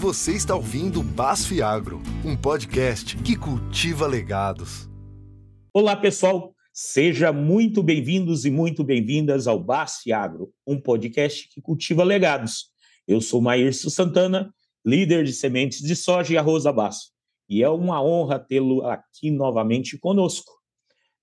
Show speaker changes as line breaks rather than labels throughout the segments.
Você está ouvindo Basf Agro, um podcast que cultiva legados.
Olá, pessoal. Seja muito bem-vindos e muito bem-vindas ao Basf Agro, um podcast que cultiva legados. Eu sou Maírcio Santana, líder de sementes de soja e arroz Basf, e é uma honra tê-lo aqui novamente conosco.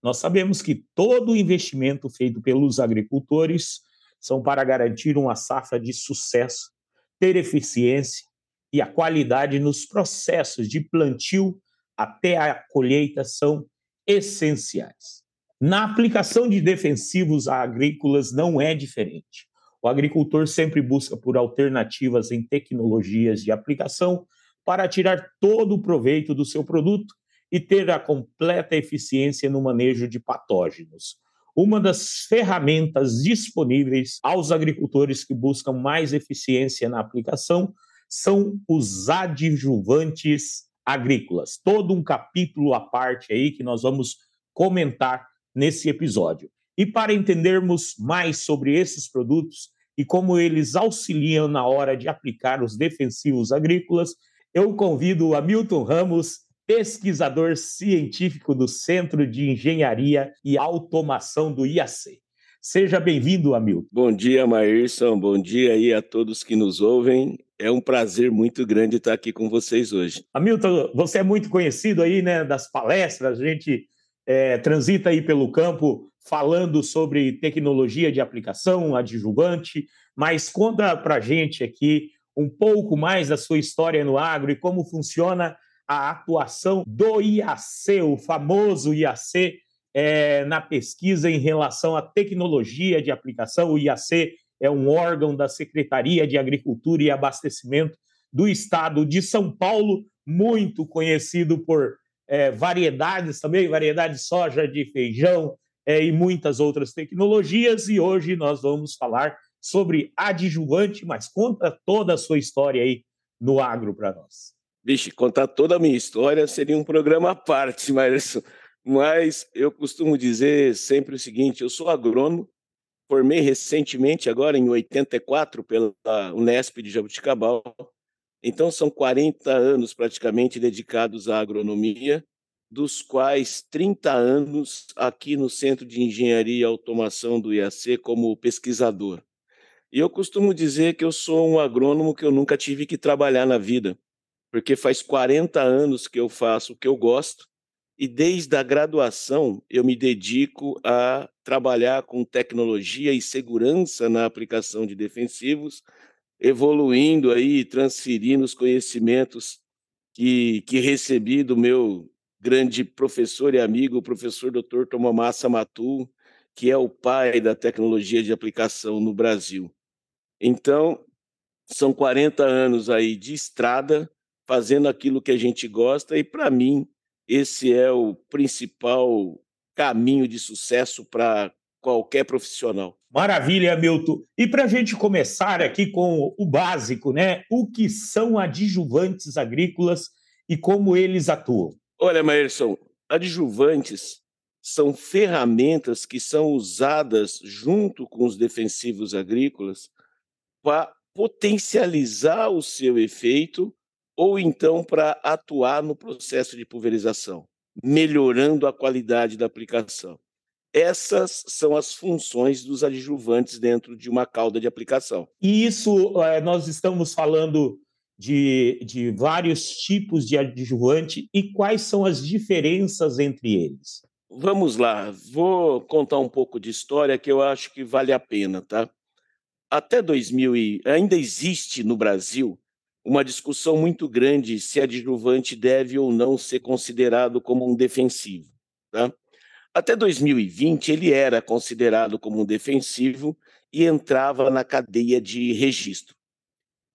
Nós sabemos que todo o investimento feito pelos agricultores são para garantir uma safra de sucesso, ter eficiência e a qualidade nos processos de plantio até a colheita são essenciais. Na aplicação de defensivos agrícolas não é diferente. O agricultor sempre busca por alternativas em tecnologias de aplicação para tirar todo o proveito do seu produto e ter a completa eficiência no manejo de patógenos. Uma das ferramentas disponíveis aos agricultores que buscam mais eficiência na aplicação são os adjuvantes agrícolas. Todo um capítulo à parte aí que nós vamos comentar nesse episódio. E para entendermos mais sobre esses produtos e como eles auxiliam na hora de aplicar os defensivos agrícolas, eu convido o Hamilton Ramos, pesquisador científico do Centro de Engenharia e Automação do IAC. Seja bem-vindo, Hamilton.
Bom dia, Maírson. Bom dia aí a todos que nos ouvem. É um prazer muito grande estar aqui com vocês hoje.
Hamilton, você é muito conhecido aí, né, das palestras, a gente é, transita aí pelo campo falando sobre tecnologia de aplicação, adjuvante, mas conta para a gente aqui um pouco mais da sua história no agro e como funciona a atuação do IAC, o famoso IAC, é, na pesquisa em relação à tecnologia de aplicação. O IAC é um órgão da Secretaria de Agricultura e Abastecimento do Estado de São Paulo, muito conhecido por é, variedades também, variedade de soja, de feijão é, e muitas outras tecnologias. E hoje nós vamos falar sobre adjuvante, mas conta toda a sua história aí no agro para nós.
Vixe, contar toda a minha história seria um programa à parte, mas mas eu costumo dizer sempre o seguinte: eu sou agrônomo, formei recentemente, agora em 84, pela Unesp de Jabuticabal. Então, são 40 anos praticamente dedicados à agronomia, dos quais 30 anos aqui no Centro de Engenharia e Automação do IAC como pesquisador. E eu costumo dizer que eu sou um agrônomo que eu nunca tive que trabalhar na vida, porque faz 40 anos que eu faço o que eu gosto e desde a graduação eu me dedico a trabalhar com tecnologia e segurança na aplicação de defensivos, evoluindo aí, transferindo os conhecimentos que, que recebi do meu grande professor e amigo, o professor Dr. Tomamassa Matu, que é o pai da tecnologia de aplicação no Brasil. Então, são 40 anos aí de estrada, fazendo aquilo que a gente gosta, e para mim, esse é o principal caminho de sucesso para qualquer profissional.
Maravilha, Milton. E para a gente começar aqui com o básico, né? O que são adjuvantes agrícolas e como eles atuam?
Olha, Maerson, adjuvantes são ferramentas que são usadas junto com os defensivos agrícolas para potencializar o seu efeito ou então para atuar no processo de pulverização, melhorando a qualidade da aplicação. Essas são as funções dos adjuvantes dentro de uma cauda de aplicação.
E isso, é, nós estamos falando de, de vários tipos de adjuvante e quais são as diferenças entre eles?
Vamos lá, vou contar um pouco de história que eu acho que vale a pena, tá? Até 2000 e ainda existe no Brasil uma discussão muito grande se adjuvante deve ou não ser considerado como um defensivo. Tá? Até 2020, ele era considerado como um defensivo e entrava na cadeia de registro.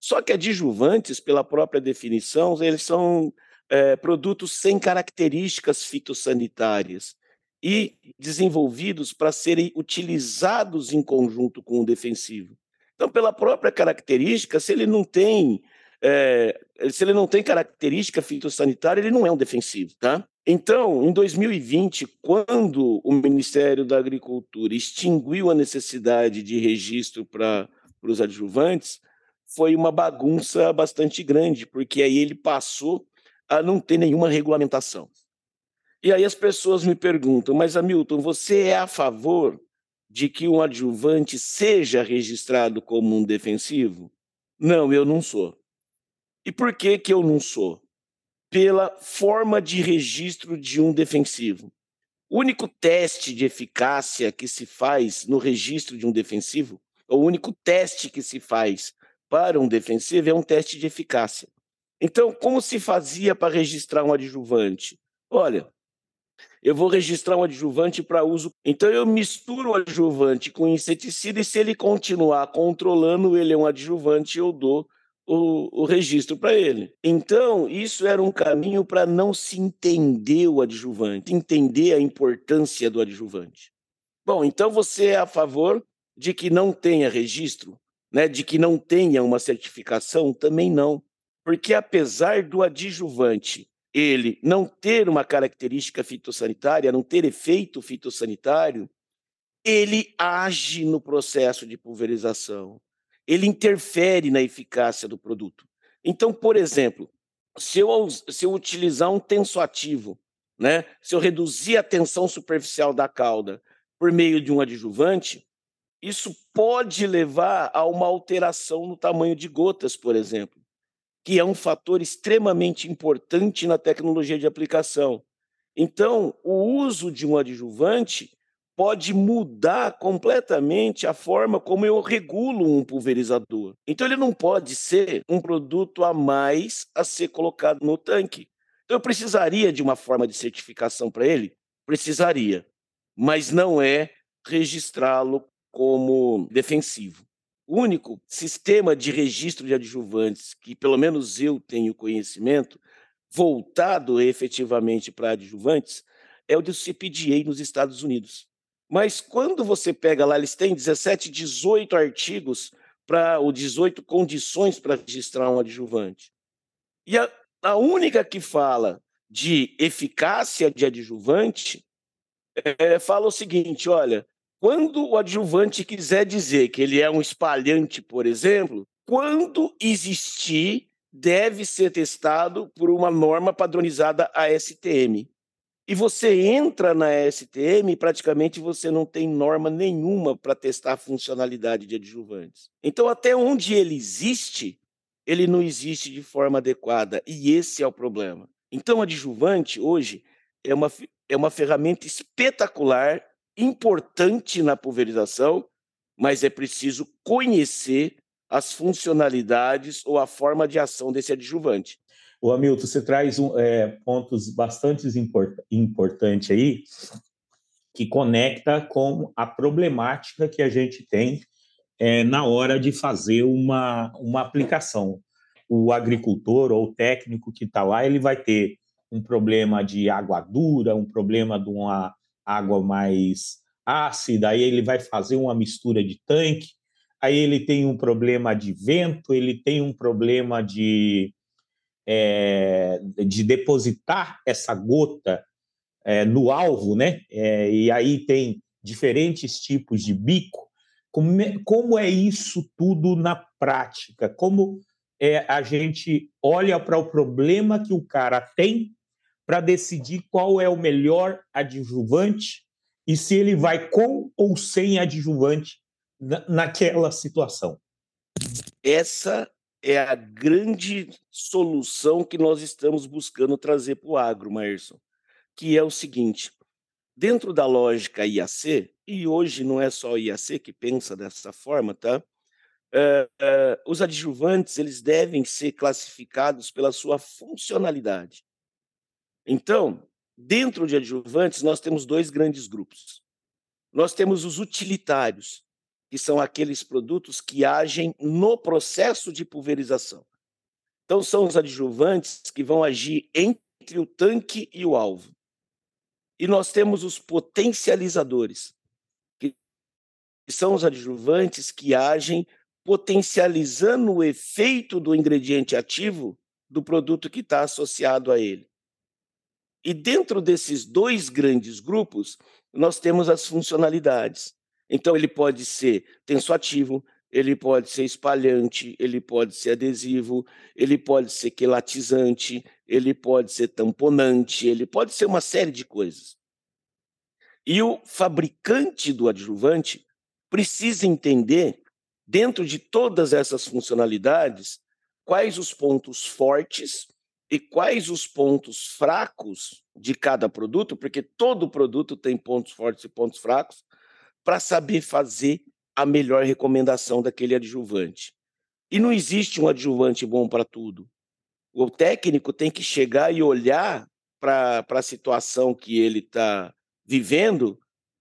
Só que adjuvantes, pela própria definição, eles são é, produtos sem características fitossanitárias e desenvolvidos para serem utilizados em conjunto com o defensivo. Então, pela própria característica, se ele não tem é, se ele não tem característica fitossanitária, ele não é um defensivo, tá? Então, em 2020, quando o Ministério da Agricultura extinguiu a necessidade de registro para os adjuvantes, foi uma bagunça bastante grande, porque aí ele passou a não ter nenhuma regulamentação. E aí as pessoas me perguntam, mas Hamilton, você é a favor de que um adjuvante seja registrado como um defensivo? Não, eu não sou. E por que, que eu não sou? Pela forma de registro de um defensivo. O único teste de eficácia que se faz no registro de um defensivo, o único teste que se faz para um defensivo é um teste de eficácia. Então, como se fazia para registrar um adjuvante? Olha, eu vou registrar um adjuvante para uso. Então, eu misturo o adjuvante com inseticida e, se ele continuar controlando, ele é um adjuvante, eu dou o, o registro para ele. Então, isso era um caminho para não se entender o adjuvante, entender a importância do adjuvante. Bom, então você é a favor de que não tenha registro, né, de que não tenha uma certificação? Também não. Porque apesar do adjuvante ele não ter uma característica fitossanitária, não ter efeito fitossanitário, ele age no processo de pulverização. Ele interfere na eficácia do produto. Então, por exemplo, se eu, se eu utilizar um tensoativo, né, se eu reduzir a tensão superficial da cauda por meio de um adjuvante, isso pode levar a uma alteração no tamanho de gotas, por exemplo que é um fator extremamente importante na tecnologia de aplicação. Então, o uso de um adjuvante pode mudar completamente a forma como eu regulo um pulverizador. Então, ele não pode ser um produto a mais a ser colocado no tanque. Então, eu precisaria de uma forma de certificação para ele? Precisaria, mas não é registrá-lo como defensivo. O único sistema de registro de adjuvantes que, pelo menos eu tenho conhecimento, voltado efetivamente para adjuvantes, é o do CPDA nos Estados Unidos. Mas quando você pega lá, eles têm 17, 18 artigos para ou 18 condições para registrar um adjuvante. E a, a única que fala de eficácia de adjuvante é, fala o seguinte: olha, quando o adjuvante quiser dizer que ele é um espalhante, por exemplo, quando existir, deve ser testado por uma norma padronizada ASTM. E você entra na ASTM e praticamente você não tem norma nenhuma para testar a funcionalidade de adjuvantes. Então, até onde ele existe, ele não existe de forma adequada. E esse é o problema. Então, adjuvante, hoje, é uma, é uma ferramenta espetacular importante na pulverização, mas é preciso conhecer as funcionalidades ou a forma de ação desse adjuvante.
O Hamilton, você traz um, é, pontos bastante import, importantes aí que conecta com a problemática que a gente tem é, na hora de fazer uma, uma aplicação. O agricultor ou o técnico que está lá, ele vai ter um problema de água dura, um problema de uma água mais ácida, aí ele vai fazer uma mistura de tanque, aí ele tem um problema de vento, ele tem um problema de, é, de depositar essa gota é, no alvo, né? É, e aí tem diferentes tipos de bico. Como é, como é isso tudo na prática? Como é, a gente olha para o problema que o cara tem para decidir qual é o melhor adjuvante e se ele vai com ou sem adjuvante na, naquela situação.
Essa é a grande solução que nós estamos buscando trazer para o agro, Maerson, que é o seguinte: dentro da lógica IAC, e hoje não é só o IAC que pensa dessa forma, tá? Uh, uh, os adjuvantes eles devem ser classificados pela sua funcionalidade. Então, dentro de adjuvantes, nós temos dois grandes grupos. Nós temos os utilitários, que são aqueles produtos que agem no processo de pulverização. Então, são os adjuvantes que vão agir entre o tanque e o alvo. E nós temos os potencializadores, que são os adjuvantes que agem potencializando o efeito do ingrediente ativo do produto que está associado a ele. E dentro desses dois grandes grupos, nós temos as funcionalidades. Então, ele pode ser tensoativo, ele pode ser espalhante, ele pode ser adesivo, ele pode ser quelatizante, ele pode ser tamponante, ele pode ser uma série de coisas. E o fabricante do adjuvante precisa entender, dentro de todas essas funcionalidades, quais os pontos fortes e quais os pontos fracos de cada produto, porque todo produto tem pontos fortes e pontos fracos, para saber fazer a melhor recomendação daquele adjuvante. E não existe um adjuvante bom para tudo. O técnico tem que chegar e olhar para a situação que ele está vivendo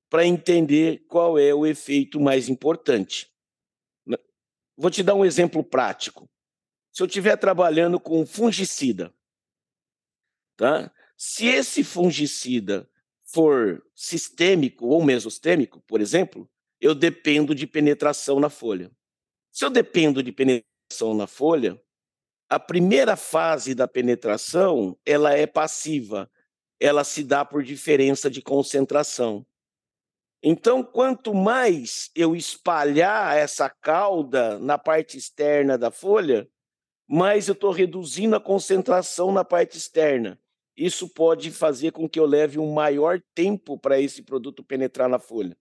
para entender qual é o efeito mais importante. Vou te dar um exemplo prático. Se eu estiver trabalhando com fungicida, tá? se esse fungicida for sistêmico ou mesostêmico, por exemplo, eu dependo de penetração na folha. Se eu dependo de penetração na folha, a primeira fase da penetração ela é passiva, ela se dá por diferença de concentração. Então, quanto mais eu espalhar essa cauda na parte externa da folha, mais eu estou reduzindo a concentração na parte externa. Isso pode fazer com que eu leve um maior tempo para esse produto penetrar na folha.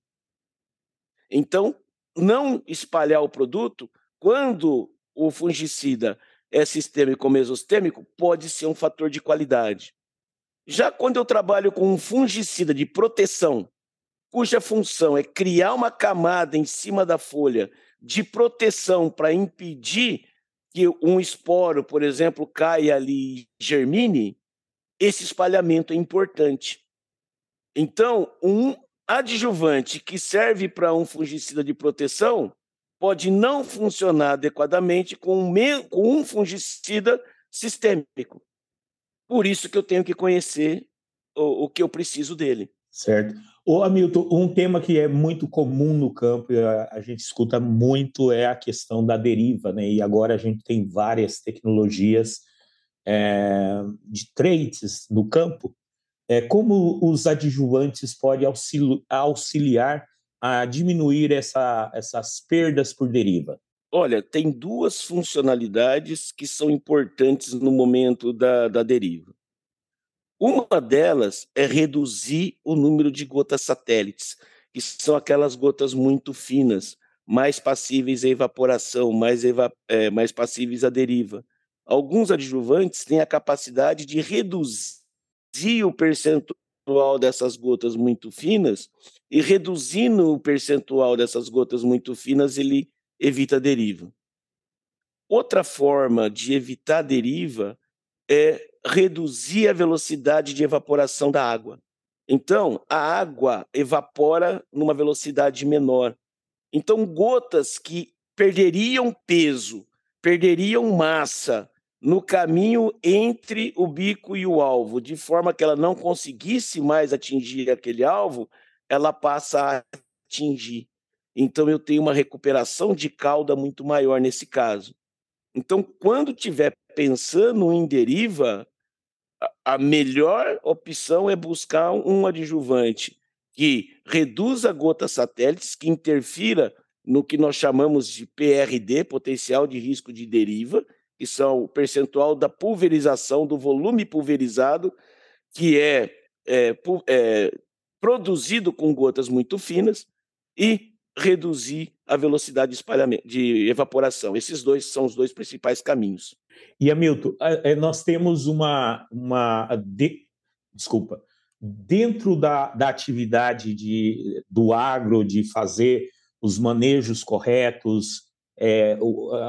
Então, não espalhar o produto, quando o fungicida é sistêmico ou mesostêmico, pode ser um fator de qualidade. Já quando eu trabalho com um fungicida de proteção, cuja função é criar uma camada em cima da folha de proteção para impedir que um esporo, por exemplo, caia ali e germine, esse espalhamento é importante. Então, um adjuvante que serve para um fungicida de proteção pode não funcionar adequadamente com um fungicida sistêmico. Por isso que eu tenho que conhecer o, o que eu preciso dele.
Certo. Ô, Hamilton, um tema que é muito comum no campo e a, a, gente escuta muito é a questão da deriva, né? E agora a gente tem várias tecnologias é, de traits no campo é, como os adjuvantes podem auxiliar a diminuir essa, essas perdas por deriva?
Olha, tem duas funcionalidades que são importantes no momento da, da deriva. Uma delas é reduzir o número de gotas satélites, que são aquelas gotas muito finas, mais passíveis à evaporação, mais, eva é, mais passíveis à deriva. Alguns adjuvantes têm a capacidade de reduzir o percentual dessas gotas muito finas, e reduzindo o percentual dessas gotas muito finas, ele evita a deriva. Outra forma de evitar a deriva é reduzir a velocidade de evaporação da água. Então, a água evapora numa velocidade menor. Então, gotas que perderiam peso, perderiam massa, no caminho entre o bico e o alvo, de forma que ela não conseguisse mais atingir aquele alvo, ela passa a atingir. Então eu tenho uma recuperação de cauda muito maior nesse caso. Então, quando tiver pensando em deriva, a melhor opção é buscar um adjuvante que reduza gotas satélites, que interfira no que nós chamamos de PRD, potencial de risco de deriva, que são o percentual da pulverização, do volume pulverizado, que é, é, é produzido com gotas muito finas, e reduzir a velocidade de espalhamento, de evaporação. Esses dois são os dois principais caminhos.
E Hamilton, é, nós temos uma, uma de, desculpa, dentro da, da atividade de, do agro de fazer os manejos corretos, é,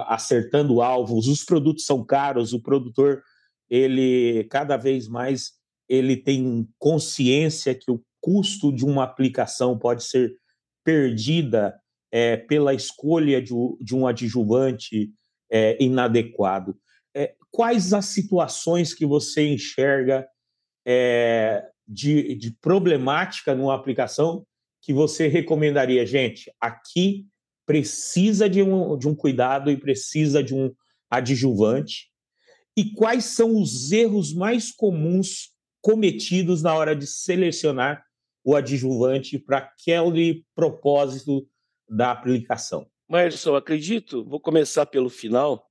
acertando alvos, os produtos são caros, o produtor ele cada vez mais ele tem consciência que o custo de uma aplicação pode ser perdida é, pela escolha de, de um adjuvante é, inadequado. É, quais as situações que você enxerga é, de, de problemática numa aplicação que você recomendaria, gente? Aqui precisa de um, de um cuidado e precisa de um adjuvante? E quais são os erros mais comuns cometidos na hora de selecionar o adjuvante para aquele propósito da aplicação?
Mas eu acredito, vou começar pelo final.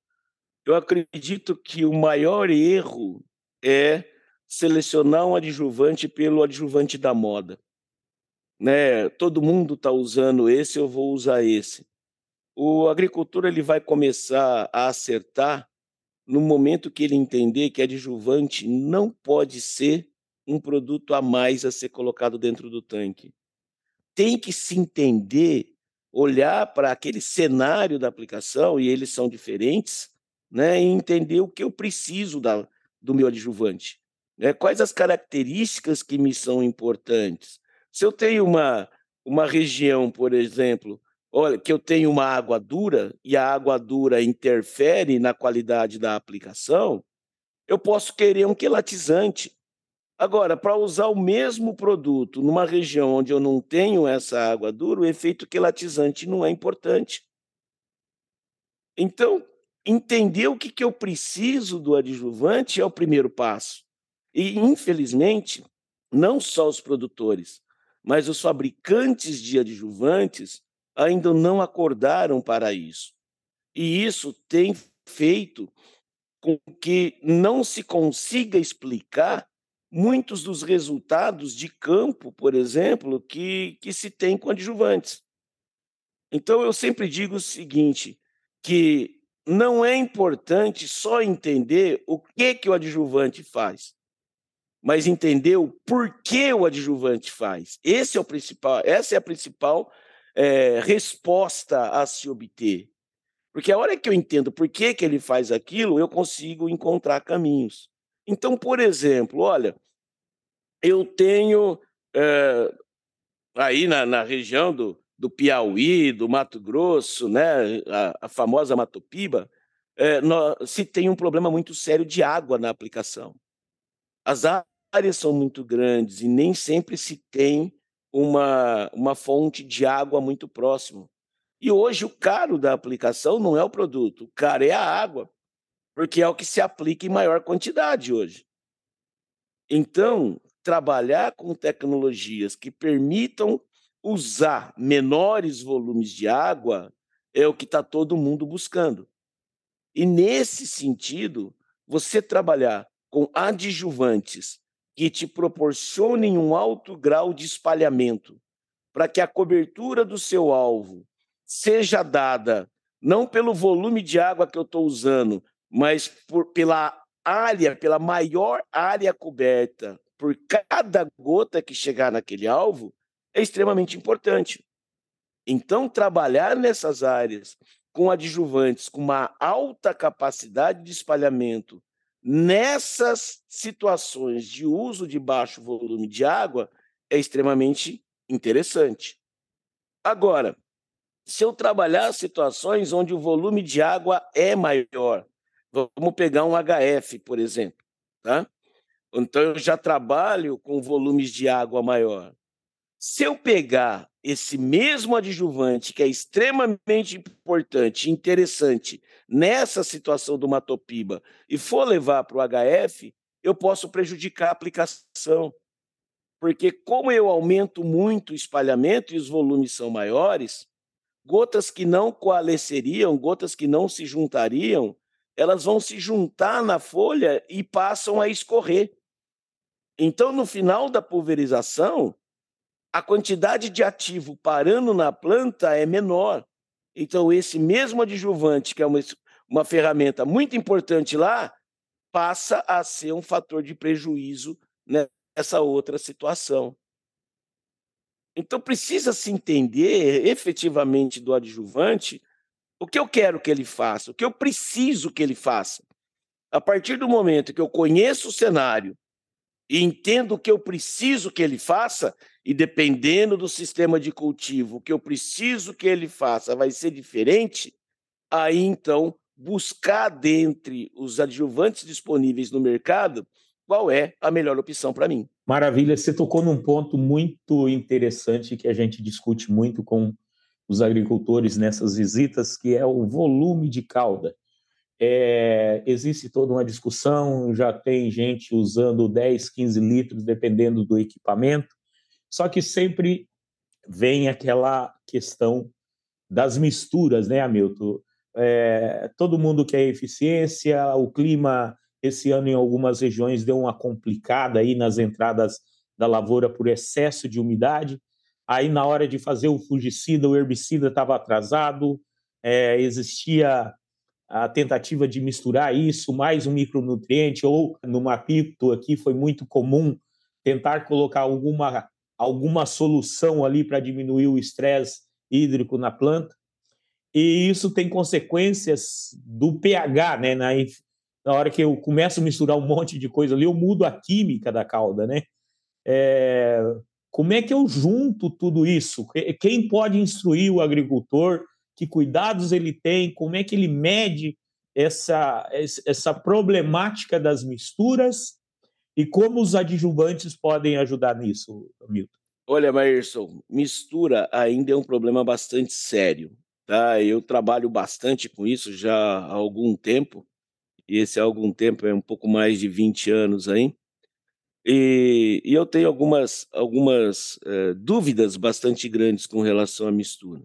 Eu acredito que o maior erro é selecionar um adjuvante pelo adjuvante da moda. Né? Todo mundo está usando esse, eu vou usar esse. O agricultor ele vai começar a acertar no momento que ele entender que adjuvante não pode ser um produto a mais a ser colocado dentro do tanque. Tem que se entender olhar para aquele cenário da aplicação, e eles são diferentes, né, e entender o que eu preciso da, do meu adjuvante. Né? Quais as características que me são importantes? Se eu tenho uma, uma região, por exemplo, olha, que eu tenho uma água dura e a água dura interfere na qualidade da aplicação, eu posso querer um quelatizante. Agora, para usar o mesmo produto numa região onde eu não tenho essa água dura, o efeito quelatizante não é importante. Então, entender o que, que eu preciso do adjuvante é o primeiro passo. E, infelizmente, não só os produtores, mas os fabricantes de adjuvantes ainda não acordaram para isso. E isso tem feito com que não se consiga explicar muitos dos resultados de campo, por exemplo, que, que se tem com adjuvantes. Então, eu sempre digo o seguinte, que não é importante só entender o que, que o adjuvante faz, mas entender o porquê o adjuvante faz. Esse é o principal, essa é a principal é, resposta a se obter. Porque a hora que eu entendo por que, que ele faz aquilo, eu consigo encontrar caminhos. Então, por exemplo, olha, eu tenho é, aí na, na região do, do Piauí, do Mato Grosso, né, a, a famosa Matopiba, é, se tem um problema muito sério de água na aplicação. As áreas são muito grandes e nem sempre se tem uma, uma fonte de água muito próximo. E hoje o caro da aplicação não é o produto, o caro é a água porque é o que se aplica em maior quantidade hoje. Então, trabalhar com tecnologias que permitam usar menores volumes de água é o que está todo mundo buscando. E nesse sentido, você trabalhar com adjuvantes que te proporcionem um alto grau de espalhamento, para que a cobertura do seu alvo seja dada não pelo volume de água que eu estou usando, mas por, pela área, pela maior área coberta, por cada gota que chegar naquele alvo, é extremamente importante. Então, trabalhar nessas áreas com adjuvantes com uma alta capacidade de espalhamento, nessas situações de uso de baixo volume de água, é extremamente interessante. Agora, se eu trabalhar situações onde o volume de água é maior, Vamos pegar um HF, por exemplo. Tá? Então, eu já trabalho com volumes de água maior. Se eu pegar esse mesmo adjuvante, que é extremamente importante, interessante, nessa situação do matopiba, e for levar para o HF, eu posso prejudicar a aplicação. Porque, como eu aumento muito o espalhamento e os volumes são maiores, gotas que não coalesceriam, gotas que não se juntariam, elas vão se juntar na folha e passam a escorrer. Então, no final da pulverização, a quantidade de ativo parando na planta é menor. Então, esse mesmo adjuvante, que é uma, uma ferramenta muito importante lá, passa a ser um fator de prejuízo nessa outra situação. Então, precisa se entender efetivamente do adjuvante o que eu quero que ele faça, o que eu preciso que ele faça. A partir do momento que eu conheço o cenário e entendo o que eu preciso que ele faça, e dependendo do sistema de cultivo, que eu preciso que ele faça vai ser diferente, aí então buscar dentre os adjuvantes disponíveis no mercado qual é a melhor opção para mim.
Maravilha, você tocou num ponto muito interessante que a gente discute muito com os agricultores nessas visitas, que é o volume de cauda. É, existe toda uma discussão, já tem gente usando 10, 15 litros, dependendo do equipamento, só que sempre vem aquela questão das misturas, né, Hamilton? É, todo mundo quer eficiência, o clima esse ano em algumas regiões deu uma complicada aí nas entradas da lavoura por excesso de umidade. Aí na hora de fazer o fungicida, o herbicida estava atrasado, é, existia a tentativa de misturar isso mais um micronutriente ou no Mapito aqui foi muito comum tentar colocar alguma alguma solução ali para diminuir o estresse hídrico na planta. E isso tem consequências do pH, né? Na, na hora que eu começo a misturar um monte de coisa ali, eu mudo a química da cauda, né? É, como é que eu junto tudo isso? Quem pode instruir o agricultor? Que cuidados ele tem? Como é que ele mede essa, essa problemática das misturas e como os adjuvantes podem ajudar nisso, Milton?
Olha, Maírson, mistura ainda é um problema bastante sério. Tá? Eu trabalho bastante com isso já há algum tempo, e esse há algum tempo é um pouco mais de 20 anos aí. E, e eu tenho algumas, algumas uh, dúvidas bastante grandes com relação à mistura.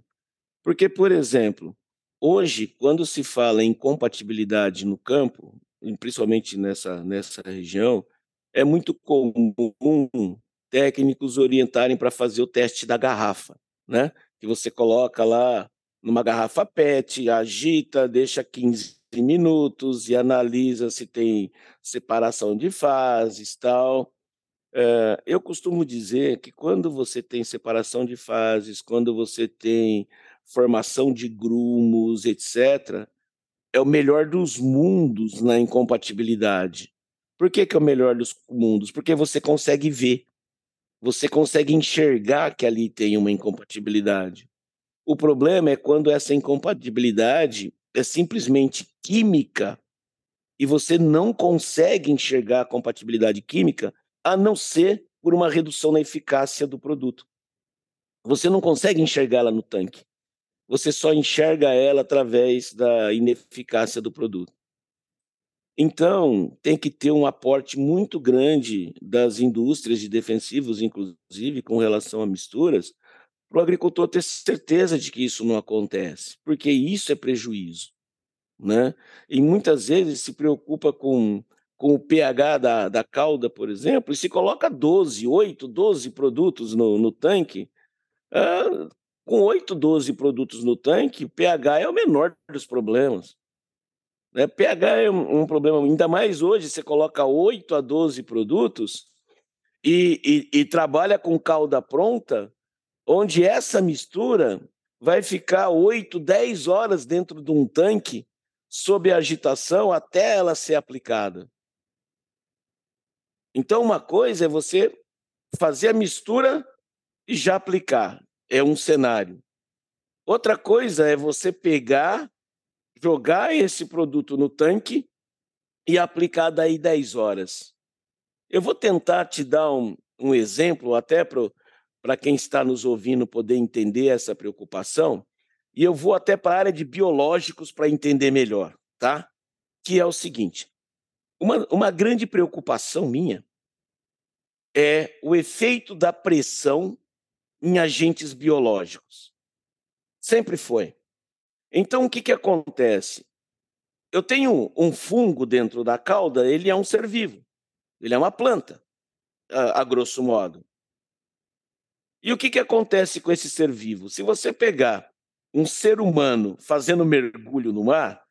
Porque, por exemplo, hoje, quando se fala em compatibilidade no campo, principalmente nessa, nessa região, é muito comum técnicos orientarem para fazer o teste da garrafa, né? Que você coloca lá numa garrafa PET, agita, deixa 15 minutos e analisa se tem separação de fases, tal. É, eu costumo dizer que quando você tem separação de fases, quando você tem formação de grumos, etc., é o melhor dos mundos na incompatibilidade. Por que, que é o melhor dos mundos? Porque você consegue ver, você consegue enxergar que ali tem uma incompatibilidade. O problema é quando essa incompatibilidade é simplesmente química e você não consegue enxergar a compatibilidade química a não ser por uma redução na eficácia do produto. Você não consegue enxergá-la no tanque. Você só enxerga ela através da ineficácia do produto. Então, tem que ter um aporte muito grande das indústrias de defensivos, inclusive com relação a misturas, para o agricultor ter certeza de que isso não acontece, porque isso é prejuízo. Né? E muitas vezes se preocupa com, com o pH da, da cauda, por exemplo, e se coloca 12, 8, 12 produtos no, no tanque. Ah, com 8, 12 produtos no tanque, o pH é o menor dos problemas. Né? pH é um, um, problema, ainda mais hoje, você coloca 8 a 12 produtos e, e, e trabalha com calda pronta, onde essa mistura vai ficar 8, 10 horas dentro de um tanque sob agitação até ela ser aplicada. Então, uma coisa é você fazer a mistura e já aplicar. É um cenário. Outra coisa é você pegar jogar esse produto no tanque e aplicar daí 10 horas. Eu vou tentar te dar um, um exemplo, até para quem está nos ouvindo poder entender essa preocupação, e eu vou até para a área de biológicos para entender melhor, tá? Que é o seguinte: uma, uma grande preocupação minha é o efeito da pressão em agentes biológicos. Sempre foi. Então, o que, que acontece? Eu tenho um fungo dentro da cauda, ele é um ser vivo, ele é uma planta, a, a grosso modo. E o que, que acontece com esse ser vivo? Se você pegar um ser humano fazendo mergulho no mar,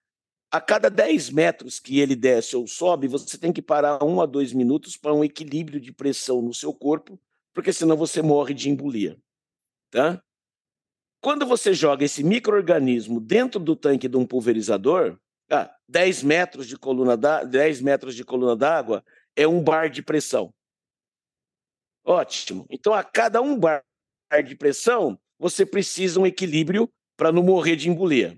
a cada 10 metros que ele desce ou sobe, você tem que parar um a dois minutos para um equilíbrio de pressão no seu corpo, porque senão você morre de embolia. Tá? Quando você joga esse microorganismo dentro do tanque de um pulverizador, ah, 10 metros de coluna da, 10 metros de coluna d'água é um bar de pressão. Ótimo. Então, a cada um bar de pressão, você precisa um equilíbrio para não morrer de embolia.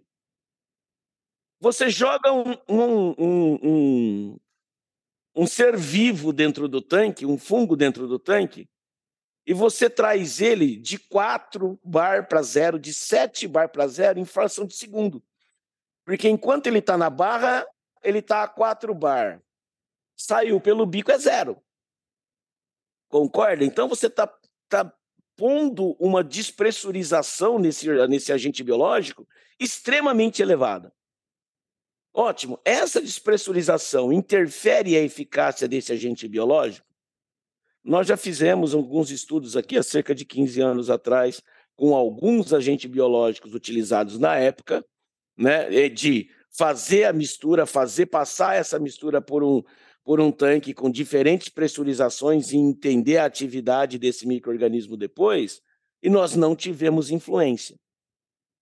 Você joga um, um, um, um, um ser vivo dentro do tanque, um fungo dentro do tanque, e você traz ele de 4 bar para zero, de 7 bar para zero, em fração de segundo. Porque enquanto ele está na barra, ele está a 4 bar. Saiu pelo bico, é zero. Concorda? Então você está tá impondo uma despressurização nesse, nesse agente biológico extremamente elevada. Ótimo. Essa despressurização interfere a eficácia desse agente biológico? Nós já fizemos alguns estudos aqui há cerca de 15 anos atrás com alguns agentes biológicos utilizados na época, né, de fazer a mistura, fazer passar essa mistura por um, por um tanque com diferentes pressurizações e entender a atividade desse microorganismo depois, e nós não tivemos influência.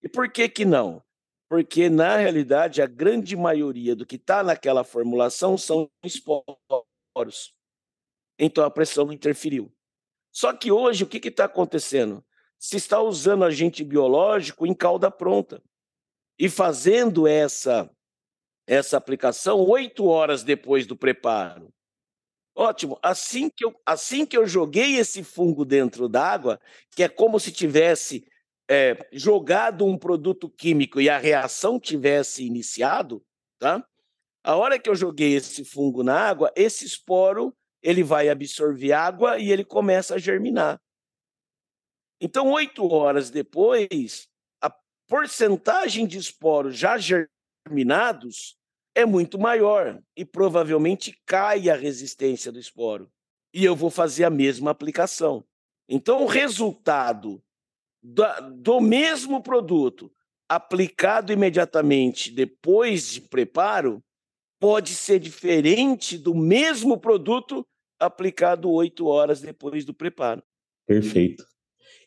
E por que que não? Porque, na realidade, a grande maioria do que está naquela formulação são esporos. Então, a pressão interferiu. Só que hoje, o que está acontecendo? Se está usando agente biológico em cauda pronta e fazendo essa, essa aplicação oito horas depois do preparo. Ótimo. Assim que, eu, assim que eu joguei esse fungo dentro d'água, que é como se tivesse é, jogado um produto químico e a reação tivesse iniciado, tá? A hora que eu joguei esse fungo na água, esse esporo ele vai absorver água e ele começa a germinar. Então, oito horas depois, porcentagem de esporos já germinados é muito maior e provavelmente cai a resistência do esporo. E eu vou fazer a mesma aplicação. Então, o resultado do mesmo produto aplicado imediatamente depois de preparo pode ser diferente do mesmo produto aplicado oito horas depois do preparo.
Perfeito.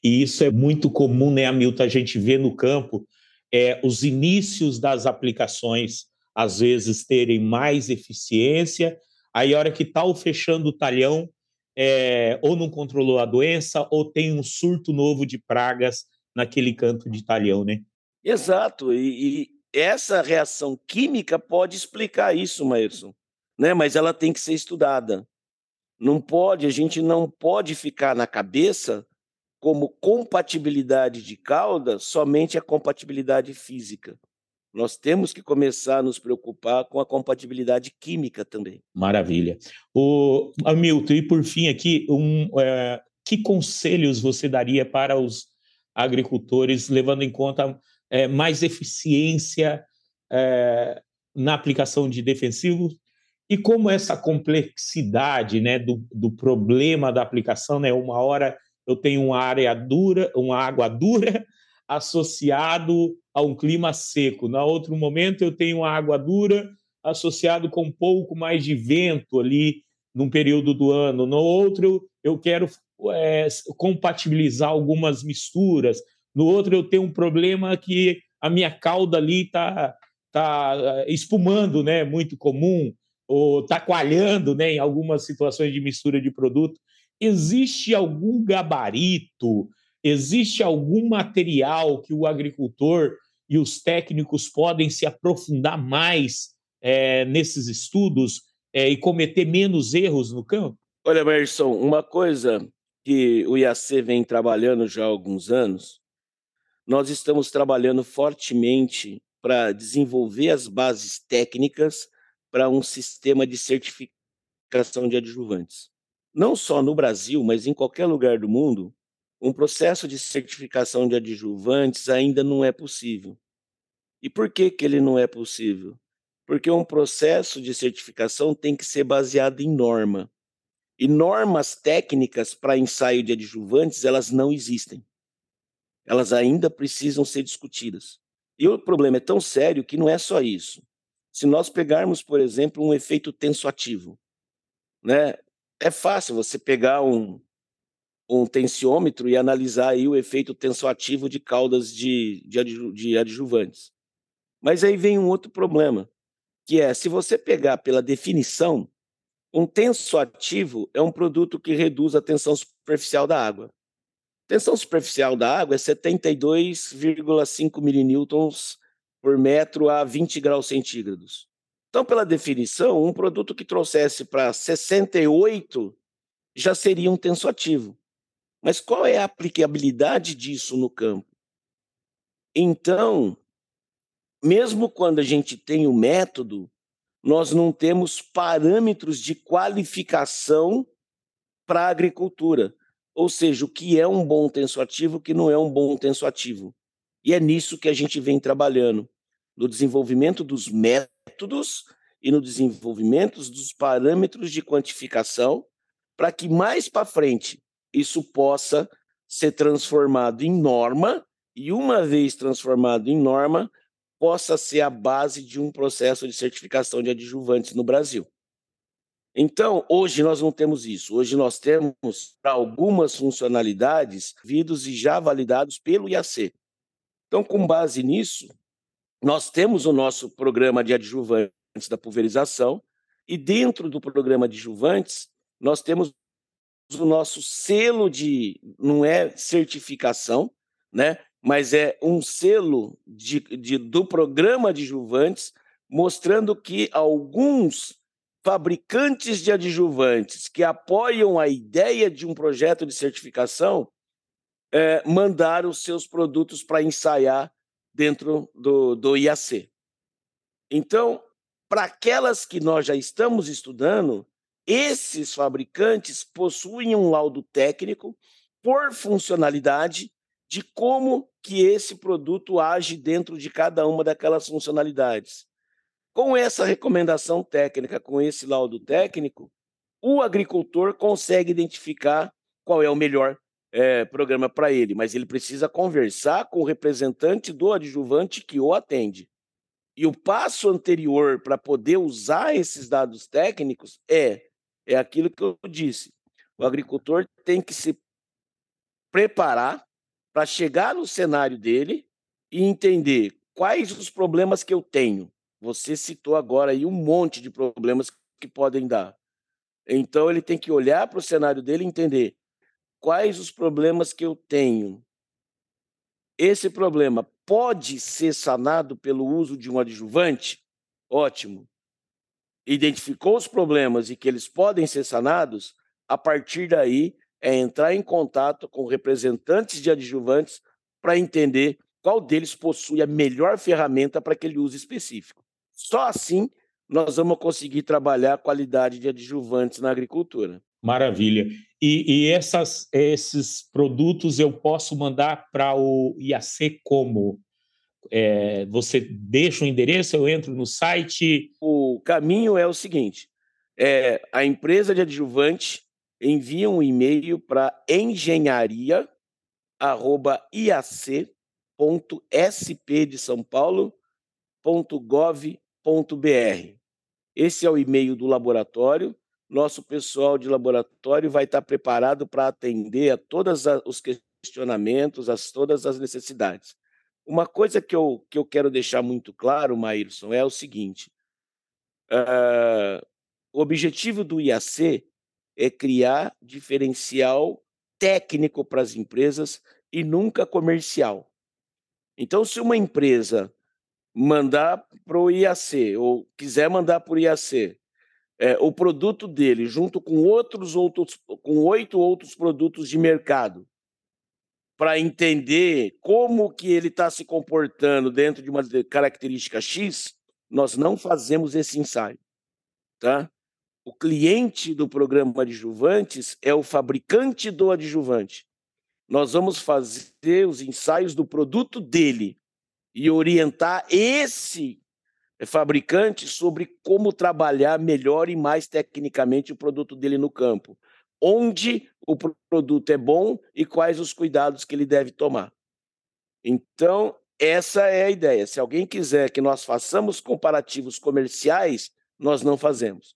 E isso é muito comum, né, Hamilton? A gente vê no campo é, os inícios das aplicações, às vezes, terem mais eficiência, aí a hora que está fechando o talhão, é, ou não controlou a doença, ou tem um surto novo de pragas naquele canto de talhão, né?
Exato, e, e essa reação química pode explicar isso, Maírson, né? mas ela tem que ser estudada. Não pode, a gente não pode ficar na cabeça como compatibilidade de cauda somente a compatibilidade física. Nós temos que começar a nos preocupar com a compatibilidade química também.
Maravilha. O Hamilton, e por fim aqui, um, é, que conselhos você daria para os agricultores, levando em conta é, mais eficiência é, na aplicação de defensivos e como essa complexidade né, do, do problema da aplicação, né, uma hora eu tenho uma área dura, uma água dura associado a um clima seco. Na outro momento eu tenho uma água dura associado com um pouco mais de vento ali num período do ano. No outro eu quero é, compatibilizar algumas misturas. No outro eu tenho um problema que a minha cauda ali está tá espumando, né, muito comum, ou está coalhando, né, em algumas situações de mistura de produto. Existe algum gabarito, existe algum material que o agricultor e os técnicos podem se aprofundar mais é, nesses estudos é, e cometer menos erros no campo?
Olha, Merson, uma coisa que o IAC vem trabalhando já há alguns anos, nós estamos trabalhando fortemente para desenvolver as bases técnicas para um sistema de certificação de adjuvantes não só no Brasil, mas em qualquer lugar do mundo, um processo de certificação de adjuvantes ainda não é possível. E por que, que ele não é possível? Porque um processo de certificação tem que ser baseado em norma. E normas técnicas para ensaio de adjuvantes, elas não existem. Elas ainda precisam ser discutidas. E o problema é tão sério que não é só isso. Se nós pegarmos, por exemplo, um efeito tensoativo, né? é fácil você pegar um, um tensiômetro e analisar aí o efeito tensoativo de caudas de, de, de adjuvantes. Mas aí vem um outro problema, que é, se você pegar pela definição, um tensoativo é um produto que reduz a tensão superficial da água. Tensão superficial da água é 72,5 milinewtons por metro a 20 graus centígrados. Então, pela definição, um produto que trouxesse para 68 já seria um tensoativo. Mas qual é a aplicabilidade disso no campo? Então, mesmo quando a gente tem o método, nós não temos parâmetros de qualificação para a agricultura. ou seja, o que é um bom tensoativo, o que não é um bom tensoativo. E é nisso que a gente vem trabalhando, no desenvolvimento dos métodos e no desenvolvimento dos parâmetros de quantificação, para que mais para frente isso possa ser transformado em norma e, uma vez transformado em norma, possa ser a base de um processo de certificação de adjuvantes no Brasil. Então, hoje nós não temos isso. Hoje nós temos algumas funcionalidades vidos e já validados pelo IAC. Então, com base nisso, nós temos o nosso programa de adjuvantes da pulverização e dentro do programa de adjuvantes nós temos o nosso selo de não é certificação, né? Mas é um selo de, de do programa de adjuvantes mostrando que alguns fabricantes de adjuvantes que apoiam a ideia de um projeto de certificação é, mandaram seus produtos para ensaiar dentro do, do IAC. Então, para aquelas que nós já estamos estudando, esses fabricantes possuem um laudo técnico por funcionalidade de como que esse produto age dentro de cada uma daquelas funcionalidades. Com essa recomendação técnica, com esse laudo técnico, o agricultor consegue identificar qual é o melhor é, programa para ele, mas ele precisa conversar com o representante do adjuvante que o atende. E o passo anterior para poder usar esses dados técnicos é é aquilo que eu disse. O agricultor tem que se preparar para chegar no cenário dele e entender quais os problemas que eu tenho, você citou agora aí um monte de problemas que podem dar. Então ele tem que olhar para o cenário dele e entender quais os problemas que eu tenho. Esse problema pode ser sanado pelo uso de um adjuvante? Ótimo. Identificou os problemas e que eles podem ser sanados, a partir daí é entrar em contato com representantes de adjuvantes para entender qual deles possui a melhor ferramenta para aquele uso específico. Só assim nós vamos conseguir trabalhar a qualidade de adjuvantes na agricultura.
Maravilha. E, e essas, esses produtos eu posso mandar para o IAC como? É, você deixa o endereço, eu entro no site?
O caminho é o seguinte: é, a empresa de adjuvante envia um e-mail para engenharia@iac.sp de São Paulo.gov www.laboratório.br. Esse é o e-mail do laboratório. Nosso pessoal de laboratório vai estar preparado para atender a todos os questionamentos, a todas as necessidades. Uma coisa que eu, que eu quero deixar muito claro, Maírson, é o seguinte: uh, o objetivo do IAC é criar diferencial técnico para as empresas e nunca comercial. Então, se uma empresa mandar para o IAC, ou quiser mandar para o IAC, é, o produto dele, junto com outros, outros com oito outros produtos de mercado, para entender como que ele está se comportando dentro de uma característica X, nós não fazemos esse ensaio. Tá? O cliente do programa adjuvantes é o fabricante do adjuvante. Nós vamos fazer os ensaios do produto dele, e orientar esse fabricante sobre como trabalhar melhor e mais tecnicamente o produto dele no campo. Onde o produto é bom e quais os cuidados que ele deve tomar. Então, essa é a ideia. Se alguém quiser que nós façamos comparativos comerciais, nós não fazemos.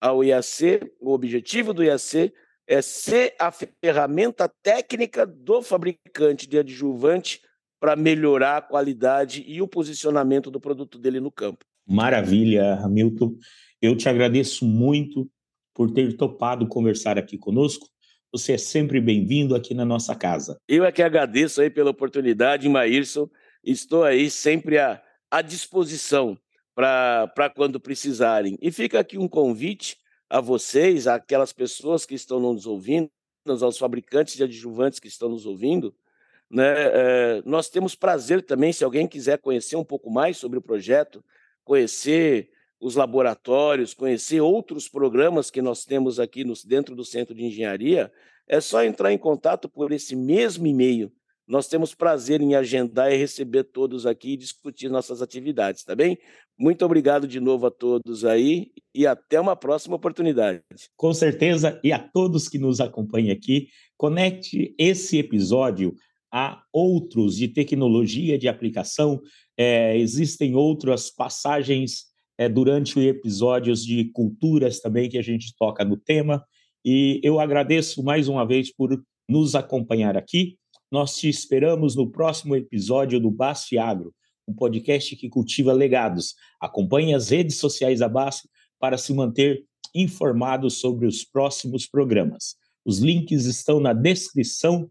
A IAC, o objetivo do IAC é ser a ferramenta técnica do fabricante de adjuvante para melhorar a qualidade e o posicionamento do produto dele no campo.
Maravilha, Hamilton. Eu te agradeço muito por ter topado conversar aqui conosco. Você é sempre bem-vindo aqui na nossa casa.
Eu é que agradeço aí pela oportunidade, Maírson. Estou aí sempre à, à disposição para quando precisarem. E fica aqui um convite a vocês, aquelas pessoas que estão nos ouvindo, aos fabricantes de adjuvantes que estão nos ouvindo, né? É, nós temos prazer também, se alguém quiser conhecer um pouco mais sobre o projeto, conhecer os laboratórios, conhecer outros programas que nós temos aqui no, dentro do Centro de Engenharia, é só entrar em contato por esse mesmo e-mail. Nós temos prazer em agendar e receber todos aqui e discutir nossas atividades, tá bem? Muito obrigado de novo a todos aí e até uma próxima oportunidade.
Com certeza, e a todos que nos acompanham aqui, conecte esse episódio a outros de tecnologia de aplicação. É, existem outras passagens é, durante episódios de culturas também que a gente toca no tema. E eu agradeço mais uma vez por nos acompanhar aqui. Nós te esperamos no próximo episódio do Basf Agro, um podcast que cultiva legados. Acompanhe as redes sociais da Basf para se manter informado sobre os próximos programas. Os links estão na descrição